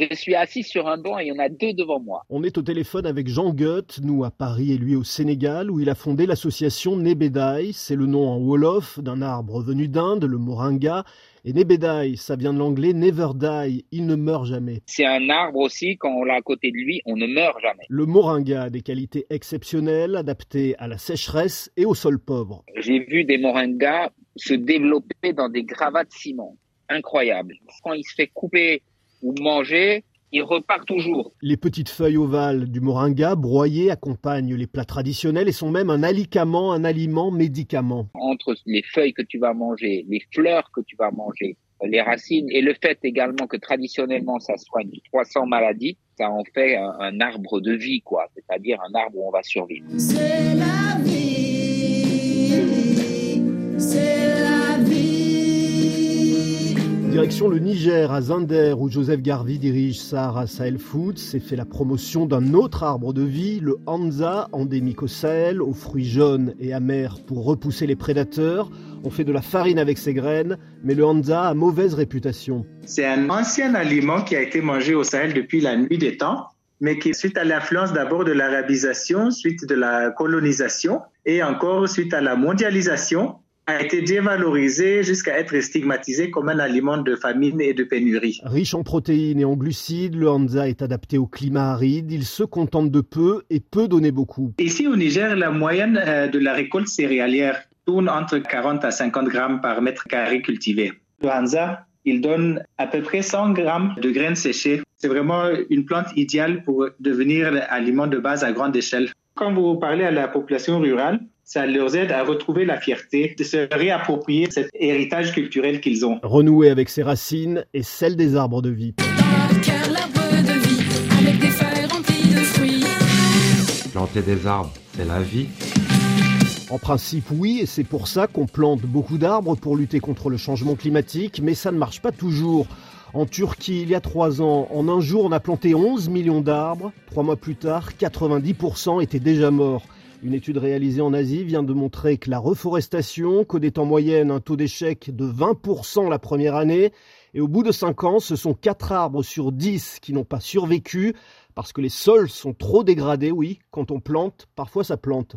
Je suis assis sur un banc et il y en a deux devant moi. On est au téléphone avec Jean Goethe, nous à Paris et lui au Sénégal, où il a fondé l'association Nebedai. C'est le nom en Wolof d'un arbre venu d'Inde, le moringa. Et Nebedai, ça vient de l'anglais never die, il ne meurt jamais. C'est un arbre aussi, quand on l'a à côté de lui, on ne meurt jamais. Le moringa a des qualités exceptionnelles, adaptées à la sécheresse et au sol pauvre. J'ai vu des moringas se développer dans des gravats de ciment. Incroyable. Quand il se fait couper ou manger, il repart toujours. Les petites feuilles ovales du moringa broyées accompagnent les plats traditionnels et sont même un alicament, un aliment médicament. Entre les feuilles que tu vas manger, les fleurs que tu vas manger, les racines et le fait également que traditionnellement ça soigne 300 maladies, ça en fait un, un arbre de vie, quoi. C'est-à-dire un arbre où on va survivre. Le Niger, à Zinder, où Joseph Garvey dirige Sahara Sahel Foods, s'est fait la promotion d'un autre arbre de vie, le Hanza, endémique au Sahel, aux fruits jaunes et amers pour repousser les prédateurs. On fait de la farine avec ses graines, mais le Hanza a mauvaise réputation. C'est un ancien aliment qui a été mangé au Sahel depuis la nuit des temps, mais qui, suite à l'influence d'abord de l'arabisation, suite de la colonisation et encore suite à la mondialisation, a été dévalorisé jusqu'à être stigmatisé comme un aliment de famine et de pénurie. Riche en protéines et en glucides, le Hanza est adapté au climat aride, il se contente de peu et peut donner beaucoup. Ici au Niger, la moyenne euh, de la récolte céréalière tourne entre 40 à 50 grammes par mètre carré cultivé. Le Hanza, il donne à peu près 100 grammes de graines séchées. C'est vraiment une plante idéale pour devenir aliment de base à grande échelle. Quand vous parlez à la population rurale, ça leur aide à retrouver la fierté de se réapproprier cet héritage culturel qu'ils ont. Renouer avec ses racines et celles des arbres de vie. Dans leur cœur, l'arbre de vie, avec des feuilles remplies de fruits. Planter des arbres, c'est la vie. En principe, oui, et c'est pour ça qu'on plante beaucoup d'arbres pour lutter contre le changement climatique, mais ça ne marche pas toujours. En Turquie, il y a trois ans, en un jour, on a planté 11 millions d'arbres. Trois mois plus tard, 90% étaient déjà morts. Une étude réalisée en Asie vient de montrer que la reforestation connaît en moyenne un taux d'échec de 20% la première année. Et au bout de 5 ans, ce sont 4 arbres sur 10 qui n'ont pas survécu parce que les sols sont trop dégradés, oui. Quand on plante, parfois ça plante.